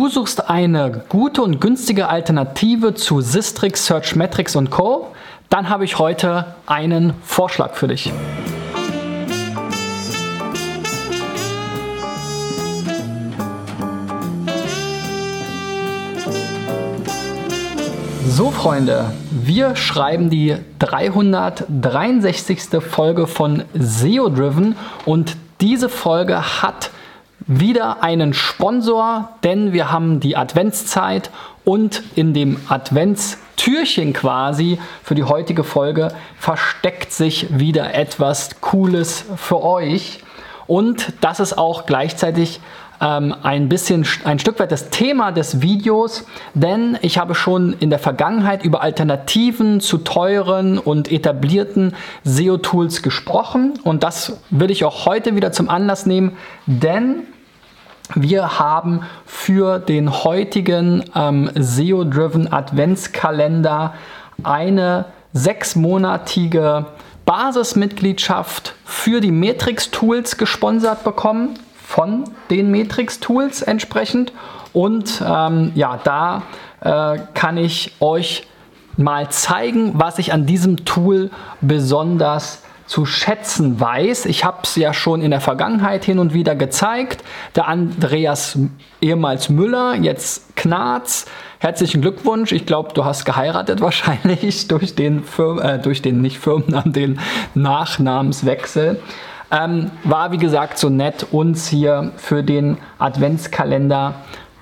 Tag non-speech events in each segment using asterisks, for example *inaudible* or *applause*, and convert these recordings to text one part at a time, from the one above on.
Du suchst eine gute und günstige Alternative zu Sistrix, Searchmetrics und Co. Dann habe ich heute einen Vorschlag für dich. So, Freunde, wir schreiben die 363. Folge von SEO Driven und diese Folge hat wieder einen Sponsor, denn wir haben die Adventszeit und in dem Adventstürchen quasi für die heutige Folge versteckt sich wieder etwas Cooles für euch. Und das ist auch gleichzeitig ähm, ein bisschen ein Stück weit das Thema des Videos, denn ich habe schon in der Vergangenheit über Alternativen zu teuren und etablierten SEO-Tools gesprochen und das will ich auch heute wieder zum Anlass nehmen, denn wir haben für den heutigen ähm, SEO-Driven Adventskalender eine sechsmonatige Basismitgliedschaft für die Matrix-Tools gesponsert bekommen von den Matrix-Tools entsprechend. Und ähm, ja, da äh, kann ich euch mal zeigen, was ich an diesem Tool besonders zu schätzen weiß. Ich habe es ja schon in der Vergangenheit hin und wieder gezeigt. Der Andreas ehemals Müller, jetzt Knarz. Herzlichen Glückwunsch. Ich glaube, du hast geheiratet *laughs* wahrscheinlich durch den, Firm, äh, durch den nicht Firmennamen, den Nachnamenswechsel. Ähm, war wie gesagt so nett, uns hier für den Adventskalender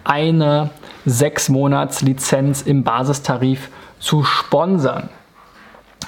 eine 6 Monats Lizenz im Basistarif zu sponsern.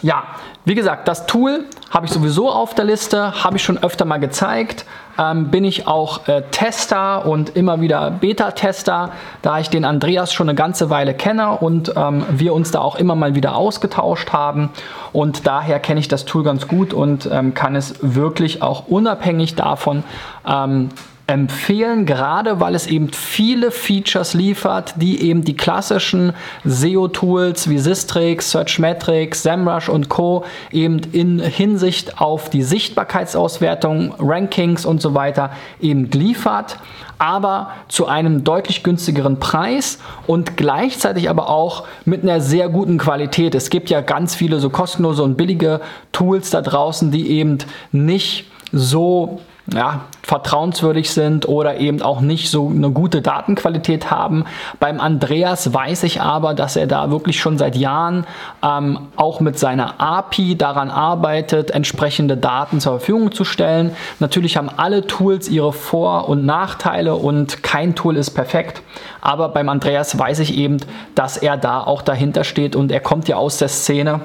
Ja, wie gesagt, das Tool habe ich sowieso auf der Liste, habe ich schon öfter mal gezeigt. Ähm, bin ich auch äh, Tester und immer wieder Beta-Tester, da ich den Andreas schon eine ganze Weile kenne und ähm, wir uns da auch immer mal wieder ausgetauscht haben. Und daher kenne ich das Tool ganz gut und ähm, kann es wirklich auch unabhängig davon ähm, empfehlen, gerade weil es eben viele Features liefert, die eben die klassischen SEO-Tools wie Sistrix, Searchmetrics, SEMrush und Co. eben in Hinsicht auf die Sichtbarkeitsauswertung, Rankings und so weiter eben liefert, aber zu einem deutlich günstigeren Preis und gleichzeitig aber auch mit einer sehr guten Qualität. Es gibt ja ganz viele so kostenlose und billige Tools da draußen, die eben nicht so ja, vertrauenswürdig sind oder eben auch nicht so eine gute Datenqualität haben. Beim Andreas weiß ich aber, dass er da wirklich schon seit Jahren ähm, auch mit seiner API daran arbeitet, entsprechende Daten zur Verfügung zu stellen. Natürlich haben alle Tools ihre Vor- und Nachteile und kein Tool ist perfekt. Aber beim Andreas weiß ich eben, dass er da auch dahinter steht und er kommt ja aus der Szene.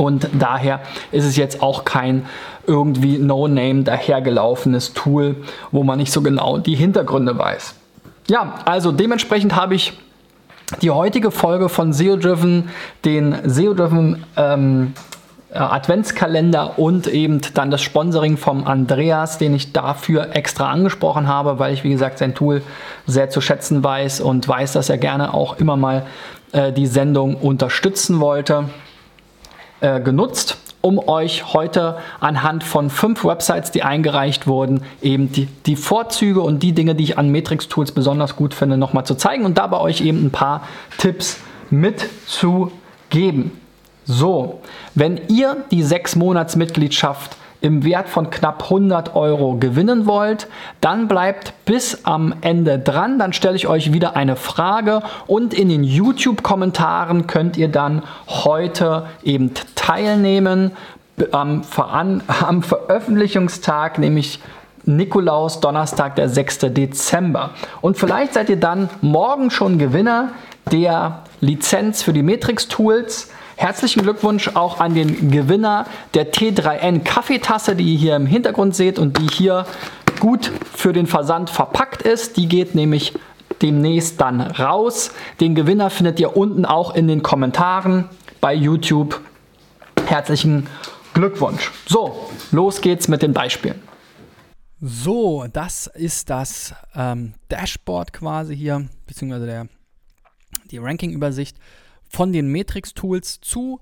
Und daher ist es jetzt auch kein irgendwie No-Name dahergelaufenes Tool, wo man nicht so genau die Hintergründe weiß. Ja, also dementsprechend habe ich die heutige Folge von SEO Driven, den SEO Driven ähm, äh, Adventskalender und eben dann das Sponsoring vom Andreas, den ich dafür extra angesprochen habe, weil ich wie gesagt sein Tool sehr zu schätzen weiß und weiß, dass er gerne auch immer mal äh, die Sendung unterstützen wollte, äh, genutzt um euch heute anhand von fünf Websites, die eingereicht wurden, eben die, die Vorzüge und die Dinge, die ich an Matrix Tools besonders gut finde, nochmal zu zeigen und dabei euch eben ein paar Tipps mitzugeben. So, wenn ihr die sechs Monats im Wert von knapp 100 Euro gewinnen wollt, dann bleibt bis am Ende dran. Dann stelle ich euch wieder eine Frage und in den YouTube-Kommentaren könnt ihr dann heute eben teilnehmen. Am, *laughs* am Veröffentlichungstag, nämlich Nikolaus, Donnerstag, der 6. Dezember. Und vielleicht seid ihr dann morgen schon Gewinner der Lizenz für die Matrix Tools. Herzlichen Glückwunsch auch an den Gewinner der T3N Kaffeetasse, die ihr hier im Hintergrund seht und die hier gut für den Versand verpackt ist. Die geht nämlich demnächst dann raus. Den Gewinner findet ihr unten auch in den Kommentaren bei YouTube. Herzlichen Glückwunsch. So, los geht's mit den Beispielen. So, das ist das ähm, Dashboard quasi hier, beziehungsweise der, die Ranking-Übersicht von den Matrix-Tools zu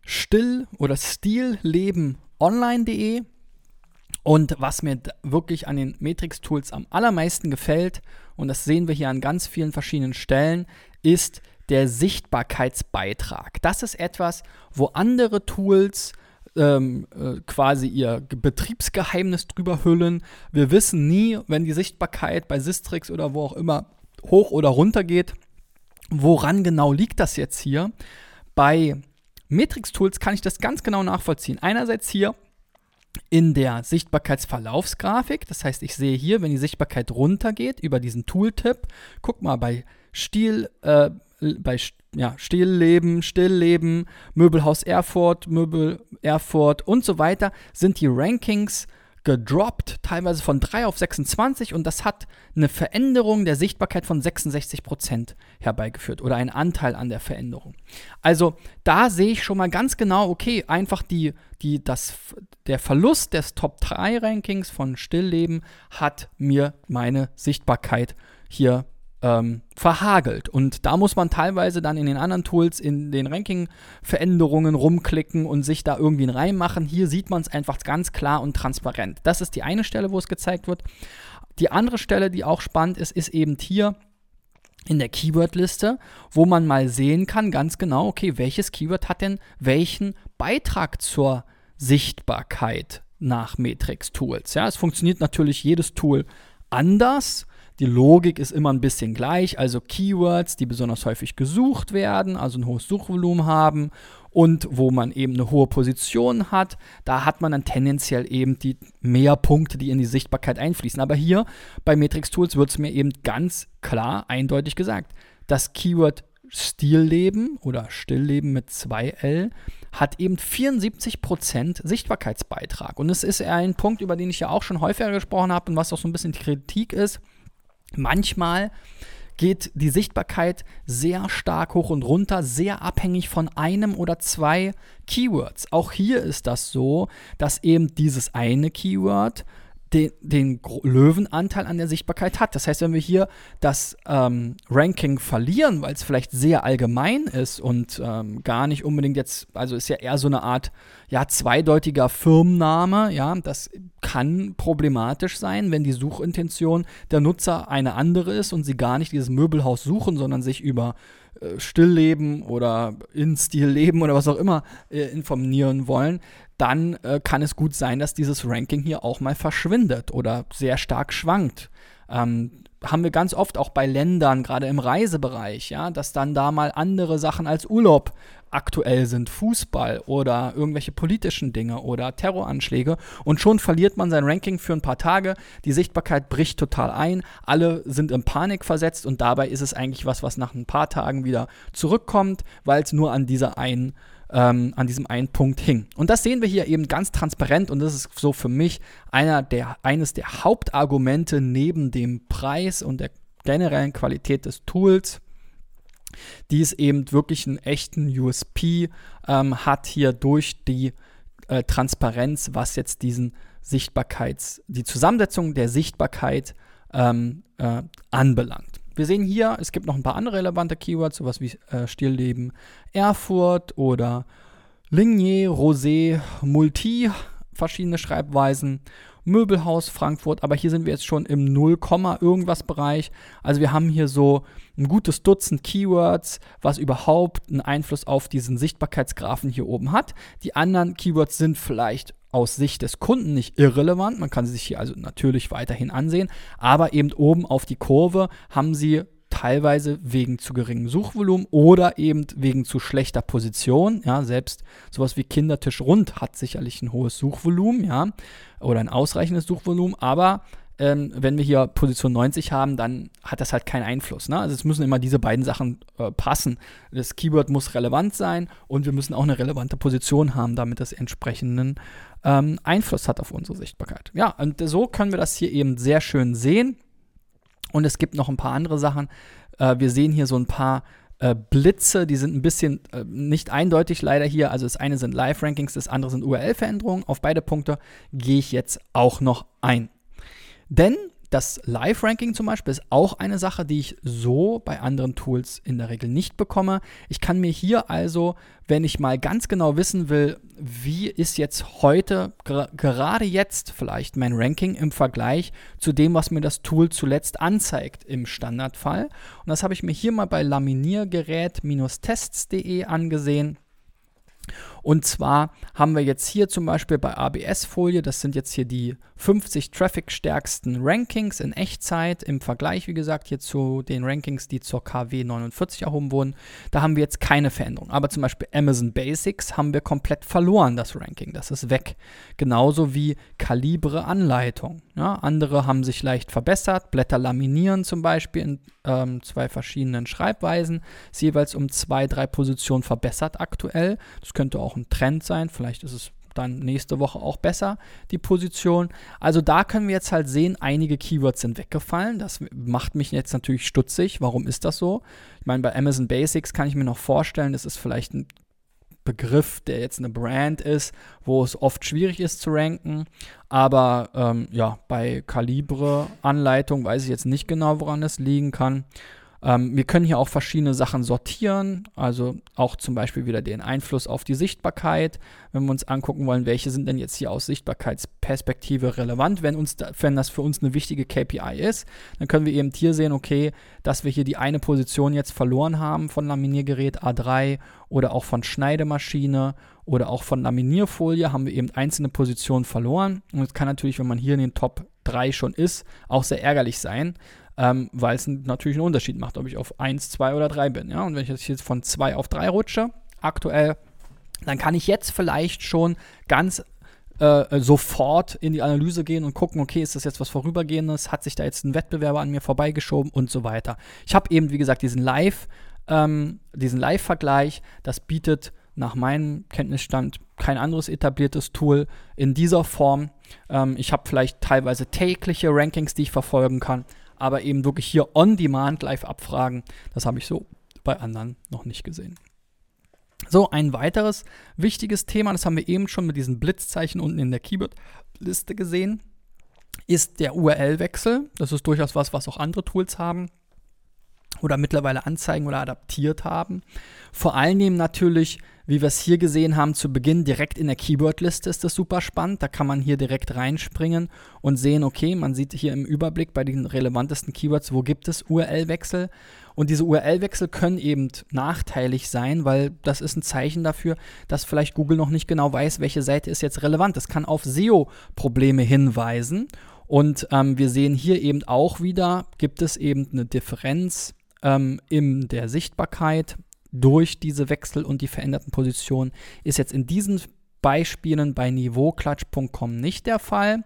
still- oder stilllebenonline.de. Und was mir wirklich an den Matrix-Tools am allermeisten gefällt, und das sehen wir hier an ganz vielen verschiedenen Stellen, ist der Sichtbarkeitsbeitrag. Das ist etwas, wo andere Tools ähm, äh, quasi ihr Betriebsgeheimnis drüber hüllen. Wir wissen nie, wenn die Sichtbarkeit bei Sistrix oder wo auch immer hoch oder runter geht, woran genau liegt das jetzt hier. Bei Matrix-Tools kann ich das ganz genau nachvollziehen. Einerseits hier in der Sichtbarkeitsverlaufsgrafik. Das heißt, ich sehe hier, wenn die Sichtbarkeit runtergeht über diesen Tooltip, guck mal bei Stil, äh, bei ja, Stillleben, Stillleben, Möbelhaus Erfurt, Möbel Erfurt und so weiter, sind die Rankings gedroppt, teilweise von 3 auf 26 und das hat eine Veränderung der Sichtbarkeit von 66% herbeigeführt oder einen Anteil an der Veränderung. Also da sehe ich schon mal ganz genau, okay, einfach die, die, das, der Verlust des Top 3 Rankings von Stillleben hat mir meine Sichtbarkeit hier ähm, verhagelt. Und da muss man teilweise dann in den anderen Tools in den Ranking-Veränderungen rumklicken und sich da irgendwie reinmachen. Hier sieht man es einfach ganz klar und transparent. Das ist die eine Stelle, wo es gezeigt wird. Die andere Stelle, die auch spannend ist, ist eben hier in der Keyword-Liste, wo man mal sehen kann, ganz genau, okay, welches Keyword hat denn welchen Beitrag zur Sichtbarkeit nach Matrix Tools. Ja, es funktioniert natürlich jedes Tool anders. Die Logik ist immer ein bisschen gleich, also Keywords, die besonders häufig gesucht werden, also ein hohes Suchvolumen haben und wo man eben eine hohe Position hat, da hat man dann tendenziell eben die mehr Punkte, die in die Sichtbarkeit einfließen. Aber hier bei Matrix Tools wird es mir eben ganz klar, eindeutig gesagt. Das Keyword Stillleben oder Stillleben mit 2L hat eben 74% Sichtbarkeitsbeitrag. Und es ist ein Punkt, über den ich ja auch schon häufiger gesprochen habe und was auch so ein bisschen Kritik ist Manchmal geht die Sichtbarkeit sehr stark hoch und runter, sehr abhängig von einem oder zwei Keywords. Auch hier ist das so, dass eben dieses eine Keyword den, den Löwenanteil an der Sichtbarkeit hat. Das heißt, wenn wir hier das ähm, Ranking verlieren, weil es vielleicht sehr allgemein ist und ähm, gar nicht unbedingt jetzt, also ist ja eher so eine Art ja, zweideutiger Firmenname, ja, das kann problematisch sein, wenn die Suchintention der Nutzer eine andere ist und sie gar nicht dieses Möbelhaus suchen, sondern sich über äh, Stillleben oder in Stilleben oder was auch immer äh, informieren wollen, dann äh, kann es gut sein, dass dieses Ranking hier auch mal verschwindet oder sehr stark schwankt. Ähm, haben wir ganz oft auch bei Ländern, gerade im Reisebereich, ja, dass dann da mal andere Sachen als Urlaub aktuell sind, Fußball oder irgendwelche politischen Dinge oder Terroranschläge. Und schon verliert man sein Ranking für ein paar Tage, die Sichtbarkeit bricht total ein, alle sind in Panik versetzt und dabei ist es eigentlich was, was nach ein paar Tagen wieder zurückkommt, weil es nur an dieser einen ähm, an diesem einen Punkt hing. Und das sehen wir hier eben ganz transparent und das ist so für mich einer der, eines der Hauptargumente neben dem Preis und der generellen Qualität des Tools, die es eben wirklich einen echten USP ähm, hat hier durch die äh, Transparenz, was jetzt diesen Sichtbarkeits, die Zusammensetzung der Sichtbarkeit ähm, äh, anbelangt. Wir sehen hier, es gibt noch ein paar andere relevante Keywords, sowas wie äh, Stillleben Erfurt oder Ligné, Rosé, Multi, verschiedene Schreibweisen, Möbelhaus Frankfurt, aber hier sind wir jetzt schon im 0, irgendwas Bereich. Also wir haben hier so ein gutes Dutzend Keywords, was überhaupt einen Einfluss auf diesen Sichtbarkeitsgraphen hier oben hat. Die anderen Keywords sind vielleicht aus Sicht des Kunden nicht irrelevant. Man kann sie sich hier also natürlich weiterhin ansehen. Aber eben oben auf die Kurve haben sie teilweise wegen zu geringem Suchvolumen oder eben wegen zu schlechter Position. Ja, selbst sowas wie Kindertisch rund hat sicherlich ein hohes Suchvolumen, ja, oder ein ausreichendes Suchvolumen, aber ähm, wenn wir hier Position 90 haben, dann hat das halt keinen Einfluss. Ne? Also es müssen immer diese beiden Sachen äh, passen. Das Keyword muss relevant sein und wir müssen auch eine relevante Position haben, damit das entsprechenden ähm, Einfluss hat auf unsere Sichtbarkeit. Ja, und so können wir das hier eben sehr schön sehen. Und es gibt noch ein paar andere Sachen. Äh, wir sehen hier so ein paar äh, Blitze, die sind ein bisschen äh, nicht eindeutig leider hier. Also das eine sind Live-Rankings, das andere sind URL-Veränderungen. Auf beide Punkte gehe ich jetzt auch noch ein. Denn Das Live-Ranking zum Beispiel ist auch eine Sache, die ich so bei anderen Tools in der Regel nicht bekomme. Ich kann mir hier also, wenn ich mal ganz genau wissen will, wie ist jetzt heute, gerade jetzt vielleicht mein Ranking im Vergleich zu dem, was mir das Tool zuletzt anzeigt im Standardfall. Und das habe ich mir hier mal bei laminiergerät-tests.de angesehen. Und zwar haben wir jetzt hier zum Beispiel bei ABS-Folie, das sind jetzt hier die 50 traffic-stärksten Rankings in Echtzeit im Vergleich, wie gesagt, hier zu den Rankings, die zur KW 49 erhoben wurden. Da haben wir jetzt keine Veränderung. Aber zum Beispiel Amazon Basics haben wir komplett verloren, das Ranking. Das ist weg. Genauso wie Kalibre Anleitung. Ja, andere haben sich leicht verbessert. Blätter laminieren zum Beispiel in ähm, zwei verschiedenen Schreibweisen. Ist jeweils um zwei, drei Positionen verbessert aktuell. Das könnte auch ein Trend sein. Vielleicht ist es dann nächste Woche auch besser, die Position. Also da können wir jetzt halt sehen, einige Keywords sind weggefallen. Das macht mich jetzt natürlich stutzig. Warum ist das so? Ich meine, bei Amazon Basics kann ich mir noch vorstellen, das ist vielleicht ein Begriff, der jetzt eine Brand ist, wo es oft schwierig ist zu ranken. Aber ähm, ja, bei Kalibre-Anleitung weiß ich jetzt nicht genau, woran es liegen kann. Ähm, wir können hier auch verschiedene Sachen sortieren, also auch zum Beispiel wieder den Einfluss auf die Sichtbarkeit. Wenn wir uns angucken wollen, welche sind denn jetzt hier aus Sichtbarkeitsperspektive relevant, wenn, uns da, wenn das für uns eine wichtige KPI ist, dann können wir eben hier sehen, okay, dass wir hier die eine Position jetzt verloren haben von Laminiergerät A3 oder auch von Schneidemaschine oder auch von Laminierfolie haben wir eben einzelne Positionen verloren. Und es kann natürlich, wenn man hier in den Top 3 schon ist, auch sehr ärgerlich sein, ähm, weil es natürlich einen Unterschied macht, ob ich auf 1, 2 oder 3 bin. Ja? Und wenn ich jetzt von 2 auf 3 rutsche, aktuell, dann kann ich jetzt vielleicht schon ganz äh, sofort in die Analyse gehen und gucken, okay, ist das jetzt was Vorübergehendes? Hat sich da jetzt ein Wettbewerber an mir vorbeigeschoben und so weiter. Ich habe eben, wie gesagt, diesen Live, ähm, diesen Live-Vergleich, das bietet nach meinem Kenntnisstand kein anderes etabliertes Tool in dieser Form. Ähm, ich habe vielleicht teilweise tägliche Rankings, die ich verfolgen kann, aber eben wirklich hier on demand live abfragen, das habe ich so bei anderen noch nicht gesehen. So, ein weiteres wichtiges Thema, das haben wir eben schon mit diesen Blitzzeichen unten in der Keyword-Liste gesehen, ist der URL-Wechsel. Das ist durchaus was, was auch andere Tools haben oder mittlerweile anzeigen oder adaptiert haben. Vor allen Dingen natürlich wie wir es hier gesehen haben, zu Beginn direkt in der Keyword-Liste ist das super spannend. Da kann man hier direkt reinspringen und sehen, okay, man sieht hier im Überblick bei den relevantesten Keywords, wo gibt es URL-Wechsel. Und diese URL-Wechsel können eben nachteilig sein, weil das ist ein Zeichen dafür, dass vielleicht Google noch nicht genau weiß, welche Seite ist jetzt relevant. Das kann auf SEO-Probleme hinweisen. Und ähm, wir sehen hier eben auch wieder, gibt es eben eine Differenz ähm, in der Sichtbarkeit durch diese Wechsel und die veränderten Positionen ist jetzt in diesen Beispielen bei niveauklatsch.com nicht der Fall.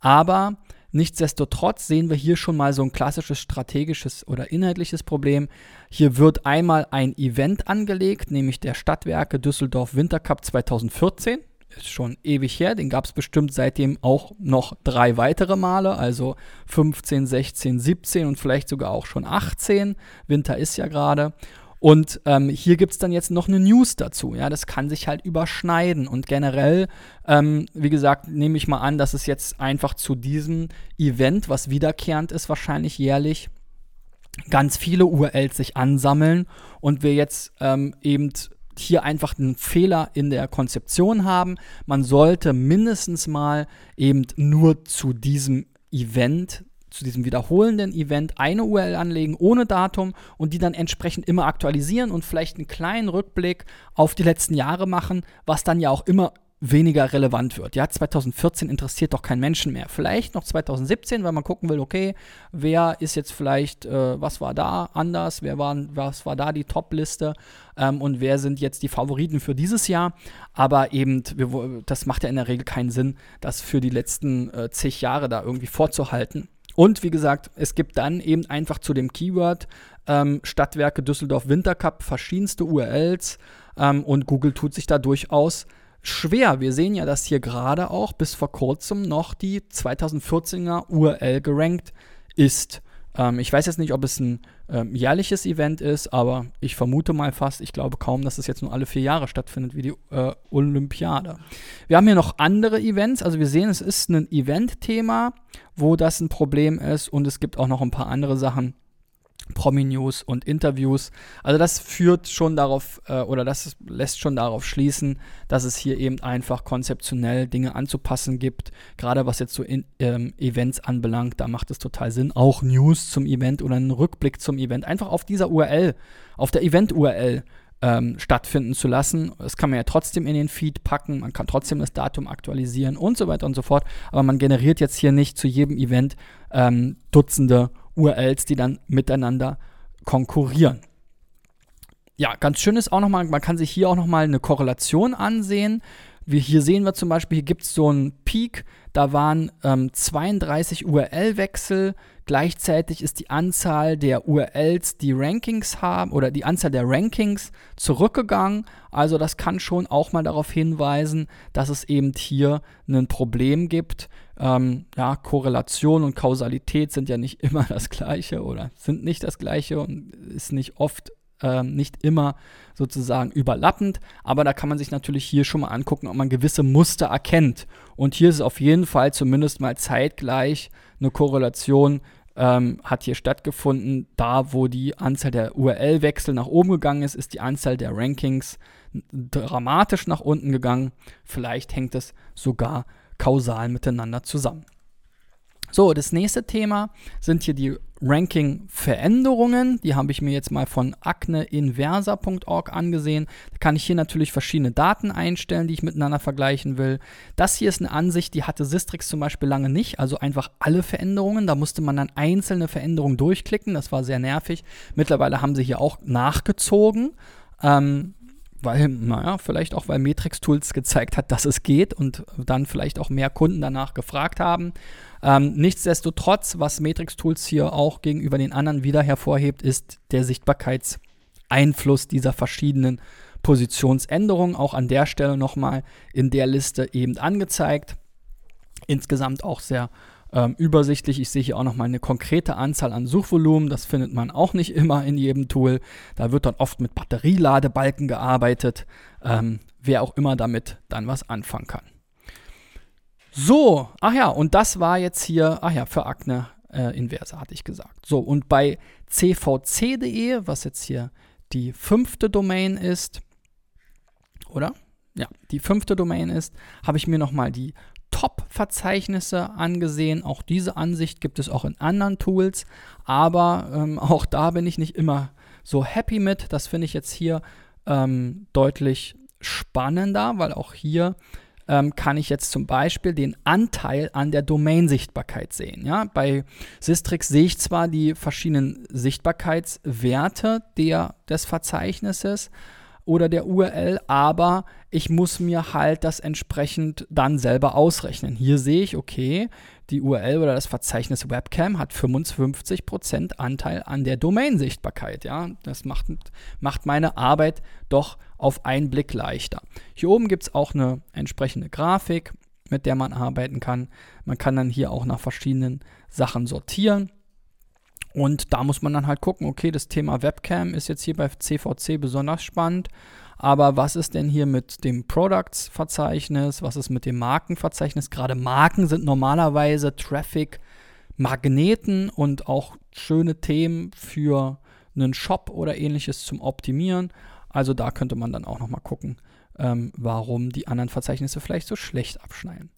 Aber nichtsdestotrotz sehen wir hier schon mal so ein klassisches strategisches oder inhaltliches Problem. Hier wird einmal ein Event angelegt, nämlich der Stadtwerke Düsseldorf Wintercup 2014 ist schon ewig her. Den gab es bestimmt seitdem auch noch drei weitere Male, also 15, 16, 17 und vielleicht sogar auch schon 18. Winter ist ja gerade. Und ähm, hier gibt es dann jetzt noch eine News dazu. Ja, das kann sich halt überschneiden. Und generell, ähm, wie gesagt, nehme ich mal an, dass es jetzt einfach zu diesem Event, was wiederkehrend ist, wahrscheinlich jährlich, ganz viele URLs sich ansammeln und wir jetzt ähm, eben hier einfach einen Fehler in der Konzeption haben. Man sollte mindestens mal eben nur zu diesem Event zu diesem wiederholenden Event eine URL anlegen ohne Datum und die dann entsprechend immer aktualisieren und vielleicht einen kleinen Rückblick auf die letzten Jahre machen, was dann ja auch immer weniger relevant wird. Ja, 2014 interessiert doch kein Menschen mehr. Vielleicht noch 2017, weil man gucken will, okay, wer ist jetzt vielleicht, äh, was war da anders, wer war, was war da die Top-Liste ähm, und wer sind jetzt die Favoriten für dieses Jahr. Aber eben, wir, das macht ja in der Regel keinen Sinn, das für die letzten äh, zig Jahre da irgendwie vorzuhalten. Und wie gesagt, es gibt dann eben einfach zu dem Keyword ähm, Stadtwerke Düsseldorf Wintercup verschiedenste URLs ähm, und Google tut sich da durchaus schwer. Wir sehen ja, dass hier gerade auch bis vor kurzem noch die 2014er URL gerankt ist. Ähm, ich weiß jetzt nicht, ob es ein ähm, jährliches Event ist, aber ich vermute mal fast, ich glaube kaum, dass es jetzt nur alle vier Jahre stattfindet, wie die äh, Olympiade. Wir haben hier noch andere Events, also wir sehen, es ist ein Event-Thema, wo das ein Problem ist und es gibt auch noch ein paar andere Sachen, Promi-News und Interviews. Also das führt schon darauf äh, oder das lässt schon darauf schließen, dass es hier eben einfach konzeptionell Dinge anzupassen gibt. Gerade was jetzt so in, ähm, Events anbelangt, da macht es total Sinn, auch News zum Event oder einen Rückblick zum Event einfach auf dieser URL, auf der Event-URL ähm, stattfinden zu lassen. Das kann man ja trotzdem in den Feed packen, man kann trotzdem das Datum aktualisieren und so weiter und so fort. Aber man generiert jetzt hier nicht zu jedem Event ähm, Dutzende URLs, die dann miteinander konkurrieren. Ja, ganz schön ist auch nochmal, man kann sich hier auch nochmal eine Korrelation ansehen. Wie hier sehen wir zum Beispiel, hier gibt es so einen Peak, da waren ähm, 32 URL-Wechsel. Gleichzeitig ist die Anzahl der URLs, die Rankings haben, oder die Anzahl der Rankings zurückgegangen. Also das kann schon auch mal darauf hinweisen, dass es eben hier ein Problem gibt. Ähm, ja, Korrelation und Kausalität sind ja nicht *laughs* immer das gleiche oder sind nicht das gleiche und ist nicht oft ähm, nicht immer sozusagen überlappend, aber da kann man sich natürlich hier schon mal angucken, ob man gewisse Muster erkennt. Und hier ist auf jeden Fall zumindest mal zeitgleich eine Korrelation ähm, hat hier stattgefunden. Da, wo die Anzahl der URL-Wechsel nach oben gegangen ist, ist die Anzahl der Rankings dramatisch nach unten gegangen. Vielleicht hängt es sogar kausal miteinander zusammen. So, das nächste Thema sind hier die Ranking-Veränderungen. Die habe ich mir jetzt mal von acneinversa.org angesehen. Da kann ich hier natürlich verschiedene Daten einstellen, die ich miteinander vergleichen will. Das hier ist eine Ansicht, die hatte Sistrix zum Beispiel lange nicht, also einfach alle Veränderungen. Da musste man dann einzelne Veränderungen durchklicken. Das war sehr nervig. Mittlerweile haben sie hier auch nachgezogen. Ähm, weil, naja, vielleicht auch, weil Matrix Tools gezeigt hat, dass es geht und dann vielleicht auch mehr Kunden danach gefragt haben. Ähm, nichtsdestotrotz, was Matrix Tools hier auch gegenüber den anderen wieder hervorhebt, ist der Sichtbarkeitseinfluss dieser verschiedenen Positionsänderungen. Auch an der Stelle nochmal in der Liste eben angezeigt. Insgesamt auch sehr ähm, übersichtlich. Ich sehe hier auch nochmal eine konkrete Anzahl an Suchvolumen. Das findet man auch nicht immer in jedem Tool. Da wird dann oft mit Batterieladebalken gearbeitet. Ähm, wer auch immer damit dann was anfangen kann. So, ach ja, und das war jetzt hier, ach ja, für Akne äh, Inverse hatte ich gesagt. So, und bei cvc.de, was jetzt hier die fünfte Domain ist, oder? Ja, die fünfte Domain ist, habe ich mir nochmal die Top-Verzeichnisse angesehen. Auch diese Ansicht gibt es auch in anderen Tools, aber ähm, *laughs* auch da bin ich nicht immer so happy mit. Das finde ich jetzt hier ähm, deutlich spannender, weil auch hier ähm, kann ich jetzt zum Beispiel den Anteil an der Domain-Sichtbarkeit sehen. Ja? Bei Sistrix sehe ich zwar die verschiedenen Sichtbarkeitswerte der, des Verzeichnisses, oder der URL, aber ich muss mir halt das entsprechend dann selber ausrechnen. Hier sehe ich, okay, die URL oder das Verzeichnis Webcam hat 55% Anteil an der Domain-Sichtbarkeit. Ja? Das macht, macht meine Arbeit doch auf einen Blick leichter. Hier oben gibt es auch eine entsprechende Grafik, mit der man arbeiten kann. Man kann dann hier auch nach verschiedenen Sachen sortieren. Und da muss man dann halt gucken, okay, das Thema Webcam ist jetzt hier bei CVC besonders spannend. Aber was ist denn hier mit dem Products-Verzeichnis? Was ist mit dem Markenverzeichnis? Gerade Marken sind normalerweise Traffic-Magneten und auch schöne Themen für einen Shop oder ähnliches zum Optimieren. Also da könnte man dann auch nochmal gucken, ähm, warum die anderen Verzeichnisse vielleicht so schlecht abschneiden.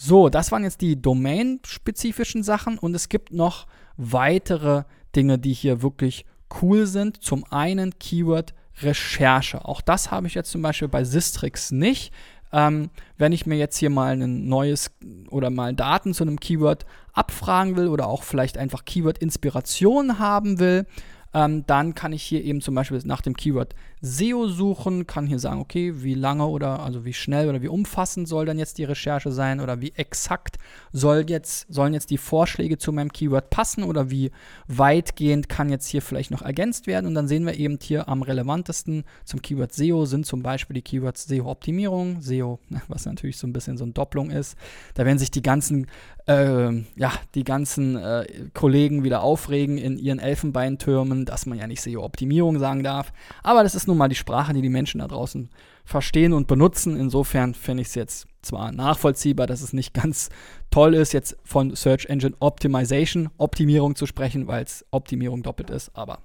So, das waren jetzt die domain-spezifischen Sachen und es gibt noch weitere Dinge, die hier wirklich cool sind. Zum einen Keyword Recherche. Auch das habe ich jetzt zum Beispiel bei Sistrix nicht. Ähm, wenn ich mir jetzt hier mal ein neues oder mal Daten zu einem Keyword abfragen will oder auch vielleicht einfach Keyword-Inspiration haben will, ähm, dann kann ich hier eben zum Beispiel nach dem Keyword SEO suchen, kann hier sagen, okay, wie lange oder also wie schnell oder wie umfassend soll dann jetzt die Recherche sein oder wie exakt soll jetzt, sollen jetzt die Vorschläge zu meinem Keyword passen oder wie weitgehend kann jetzt hier vielleicht noch ergänzt werden. Und dann sehen wir eben hier am relevantesten zum Keyword SEO sind zum Beispiel die Keywords SEO-Optimierung, SEO, *laughs* was natürlich so ein bisschen so eine Doppelung ist. Da werden sich die ganzen äh, ja, die ganzen äh, Kollegen wieder aufregen in ihren Elfenbeintürmen, dass man ja nicht SEO-Optimierung sagen darf. Aber das ist nun mal die Sprache, die die Menschen da draußen verstehen und benutzen. Insofern finde ich es jetzt zwar nachvollziehbar, dass es nicht ganz toll ist, jetzt von Search Engine Optimization, Optimierung zu sprechen, weil es Optimierung doppelt ist, aber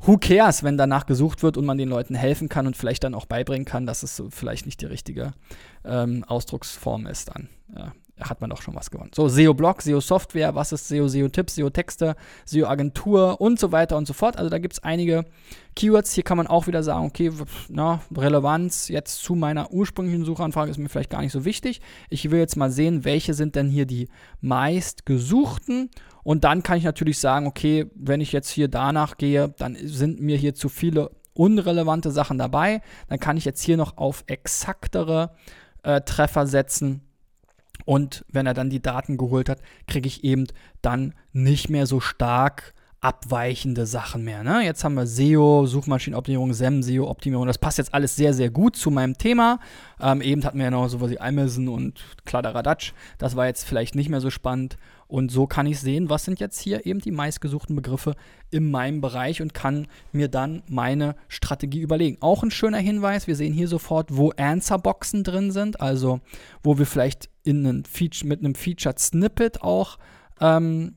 who cares, wenn danach gesucht wird und man den Leuten helfen kann und vielleicht dann auch beibringen kann, dass es so vielleicht nicht die richtige ähm, Ausdrucksform ist dann. Ja, hat man doch schon was gewonnen. So, SEO-Blog, SEO-Software, was ist SEO, SEO-Tipps, SEO-Texte, SEO-Agentur und so weiter und so fort. Also da gibt es einige Keywords. Hier kann man auch wieder sagen, okay, na, Relevanz jetzt zu meiner ursprünglichen Suchanfrage ist mir vielleicht gar nicht so wichtig. Ich will jetzt mal sehen, welche sind denn hier die meistgesuchten. Und dann kann ich natürlich sagen, okay, wenn ich jetzt hier danach gehe, dann sind mir hier zu viele unrelevante Sachen dabei. Dann kann ich jetzt hier noch auf exaktere äh, Treffer setzen und wenn er dann die Daten geholt hat, kriege ich eben dann nicht mehr so stark abweichende Sachen mehr. Ne? Jetzt haben wir SEO, Suchmaschinenoptimierung, SEM, SEO-Optimierung. Das passt jetzt alles sehr, sehr gut zu meinem Thema. Ähm, eben hatten wir ja noch sowas wie Amazon und Kladderadatsch. Das war jetzt vielleicht nicht mehr so spannend. Und so kann ich sehen, was sind jetzt hier eben die meistgesuchten Begriffe in meinem Bereich und kann mir dann meine Strategie überlegen. Auch ein schöner Hinweis, wir sehen hier sofort, wo Answerboxen drin sind, also wo wir vielleicht in einen Feature, mit einem Featured Snippet auch ähm,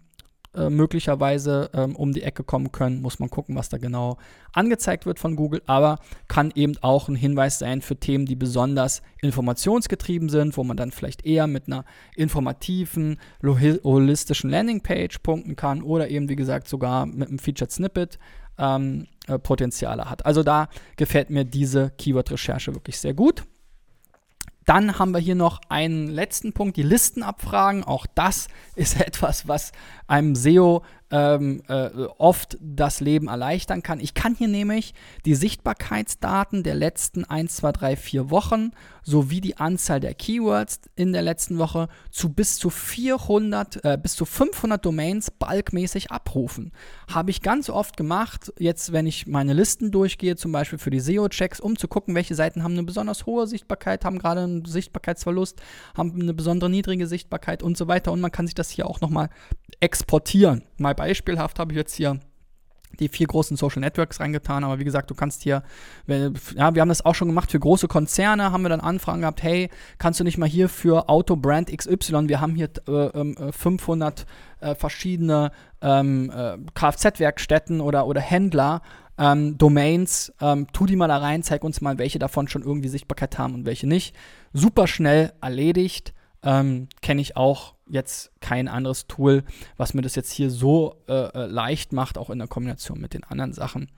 äh, möglicherweise ähm, um die Ecke kommen können. Muss man gucken, was da genau angezeigt wird von Google, aber kann eben auch ein Hinweis sein für Themen, die besonders informationsgetrieben sind, wo man dann vielleicht eher mit einer informativen, holistischen Landingpage punkten kann oder eben, wie gesagt, sogar mit einem Featured Snippet ähm, äh, Potenziale hat. Also da gefällt mir diese Keyword-Recherche wirklich sehr gut. Dann haben wir hier noch einen letzten Punkt, die Listenabfragen. Auch das ist *laughs* etwas, was einem SEO ähm, äh, oft das Leben erleichtern kann. Ich kann hier nämlich die Sichtbarkeitsdaten der letzten 1, 2, 3, 4 Wochen sowie die Anzahl der Keywords in der letzten Woche zu bis zu 400, äh, bis zu 500 Domains bulkmäßig abrufen. Habe ich ganz oft gemacht, jetzt wenn ich meine Listen durchgehe, zum Beispiel für die SEO-Checks, um zu gucken, welche Seiten haben eine besonders hohe Sichtbarkeit, haben gerade einen Sichtbarkeitsverlust, haben eine besondere niedrige Sichtbarkeit und so weiter. Und man kann sich das hier auch nochmal exportieren. Mal beispielhaft habe ich jetzt hier die vier großen Social Networks reingetan, aber wie gesagt, du kannst hier, ja, wir haben das auch schon gemacht für große Konzerne, haben wir dann Anfragen gehabt, hey, kannst du nicht mal hier für Autobrand XY, wir haben hier äh, 500 äh, äh, verschiedene ähm, äh, Kfz-Werkstätten oder, oder Händler, ähm, Domains, ähm, tu die mal da rein, zeig uns mal, welche davon schon irgendwie Sichtbarkeit haben und welche nicht. Super schnell erledigt, ähm, kenne ich auch jetzt kein anderes Tool, was mir das jetzt hier so äh, äh, leicht macht, auch in der Kombination mit den anderen Sachen.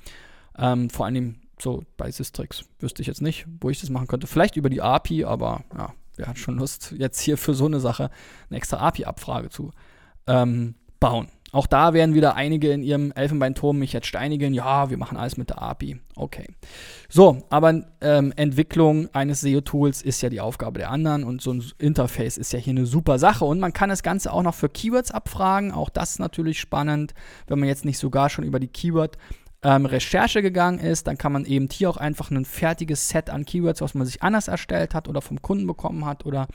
Ähm, vor allem so bei Systrix wüsste ich jetzt nicht, wo ich das machen könnte. Vielleicht über die API, aber ja, wer hat schon Lust, jetzt hier für so eine Sache eine extra API-Abfrage zu ähm, bauen. Auch da werden wieder einige in ihrem Elfenbeinturm mich jetzt steinigen. Ja, wir machen alles mit der API. Okay. So, aber ähm, Entwicklung eines SEO-Tools ist ja die Aufgabe der anderen und so ein Interface ist ja hier eine super Sache. Und man kann das Ganze auch noch für Keywords abfragen. Auch das ist natürlich spannend, wenn man jetzt nicht sogar schon über die Keyword ähm, Recherche gegangen ist, dann kann man eben hier auch einfach ein fertiges Set an Keywords, was man sich anders erstellt hat oder vom Kunden bekommen hat oder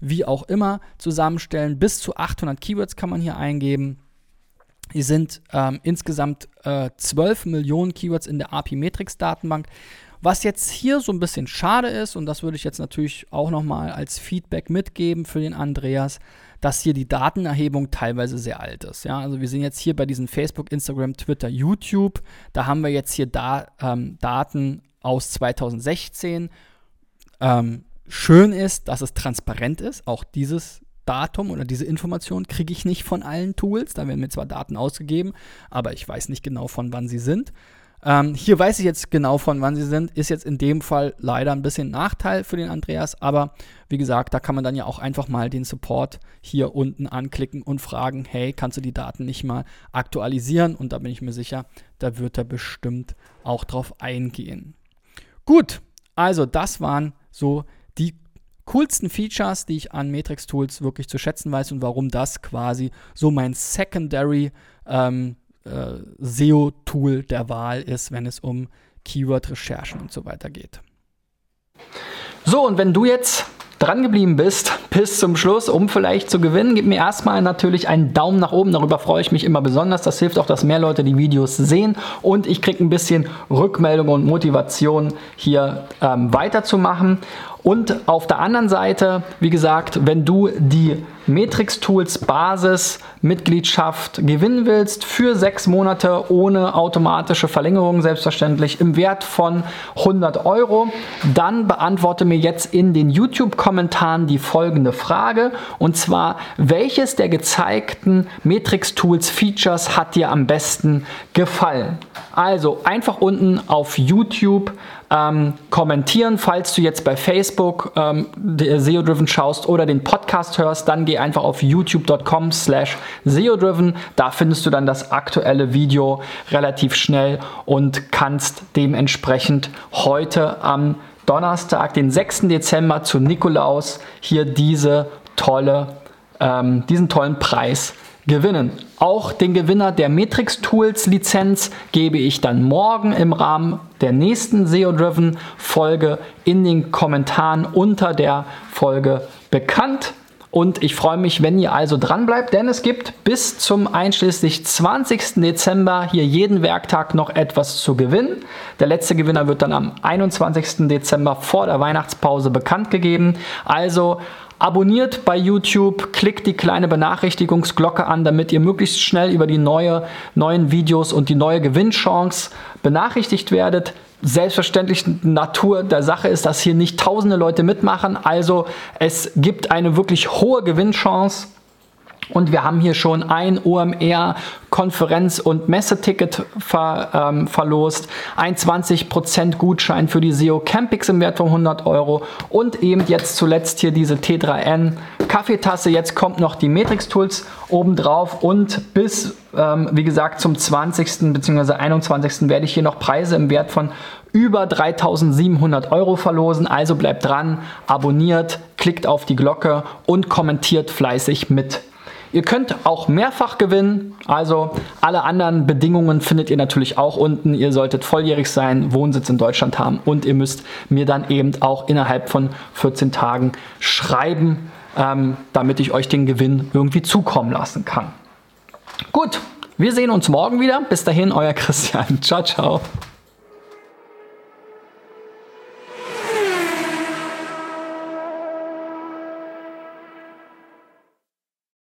wie auch immer zusammenstellen. Bis zu 800 Keywords kann man hier eingeben. Hier sind ähm, insgesamt äh, 12 Millionen Keywords in der API Matrix Datenbank. Was jetzt hier so ein bisschen schade ist, und das würde ich jetzt natürlich auch nochmal als Feedback mitgeben für den Andreas, dass hier die Datenerhebung teilweise sehr alt ist. Ja? Also wir sehen jetzt hier bei diesen Facebook, Instagram, Twitter, YouTube, da haben wir jetzt hier da, ähm, Daten aus 2016. Ähm, schön ist, dass es transparent ist, auch dieses Datum oder diese Information kriege ich nicht von allen Tools. Da werden mir zwar Daten ausgegeben, aber ich weiß nicht genau, von wann sie sind. Ähm, hier weiß ich jetzt genau, von wann sie sind. Ist jetzt in dem Fall leider ein bisschen Nachteil für den Andreas, aber wie gesagt, da kann man dann ja auch einfach mal den Support hier unten anklicken und fragen, hey, kannst du die Daten nicht mal aktualisieren? Und da bin ich mir sicher, da wird er bestimmt auch drauf eingehen. Gut, also das waren so die coolsten Features, die ich an Matrix Tools wirklich zu schätzen weiß und warum das quasi so mein Secondary ähm, äh, SEO-Tool der Wahl ist, wenn es um Keyword-Recherchen und so weiter geht. So, und wenn du jetzt dran geblieben bist bis zum Schluss, um vielleicht zu gewinnen. Gib mir erstmal natürlich einen Daumen nach oben. Darüber freue ich mich immer besonders. Das hilft auch, dass mehr Leute die Videos sehen und ich kriege ein bisschen Rückmeldung und Motivation hier ähm, weiterzumachen. Und auf der anderen Seite, wie gesagt, wenn du die Matrix Tools Basis Mitgliedschaft gewinnen willst für sechs Monate ohne automatische Verlängerung, selbstverständlich im Wert von 100 Euro, dann beantworte mir jetzt in den YouTube-Kommentaren die folgende Frage und zwar, welches der gezeigten Matrix Tools Features hat dir am besten gefallen? Also einfach unten auf YouTube ähm, kommentieren. Falls du jetzt bei Facebook ähm, SEO-Driven schaust oder den Podcast hörst, dann geh einfach auf youtube.com slash SEO-Driven. Da findest du dann das aktuelle Video relativ schnell und kannst dementsprechend heute am Donnerstag, den 6. Dezember zu Nikolaus hier diese tolle, ähm, diesen tollen Preis gewinnen. Auch den Gewinner der Matrix Tools Lizenz gebe ich dann morgen im Rahmen der nächsten SEO-Driven Folge in den Kommentaren unter der Folge bekannt. Und ich freue mich, wenn ihr also dran bleibt, denn es gibt bis zum einschließlich 20. Dezember hier jeden Werktag noch etwas zu gewinnen. Der letzte Gewinner wird dann am 21. Dezember vor der Weihnachtspause bekannt gegeben. Also Abonniert bei YouTube, klickt die kleine Benachrichtigungsglocke an, damit ihr möglichst schnell über die neue, neuen Videos und die neue Gewinnchance benachrichtigt werdet. Selbstverständlich Natur der Sache ist, dass hier nicht tausende Leute mitmachen. Also es gibt eine wirklich hohe Gewinnchance. Und wir haben hier schon ein OMR Konferenz- und Messeticket ver, ähm, verlost, ein 20% Gutschein für die SEO Campix im Wert von 100 Euro und eben jetzt zuletzt hier diese T3N Kaffeetasse. Jetzt kommt noch die Matrix Tools obendrauf und bis, ähm, wie gesagt, zum 20. bzw. 21. werde ich hier noch Preise im Wert von über 3700 Euro verlosen. Also bleibt dran, abonniert, klickt auf die Glocke und kommentiert fleißig mit. Ihr könnt auch mehrfach gewinnen, also alle anderen Bedingungen findet ihr natürlich auch unten. Ihr solltet volljährig sein, Wohnsitz in Deutschland haben und ihr müsst mir dann eben auch innerhalb von 14 Tagen schreiben, ähm, damit ich euch den Gewinn irgendwie zukommen lassen kann. Gut, wir sehen uns morgen wieder. Bis dahin, euer Christian. Ciao, ciao.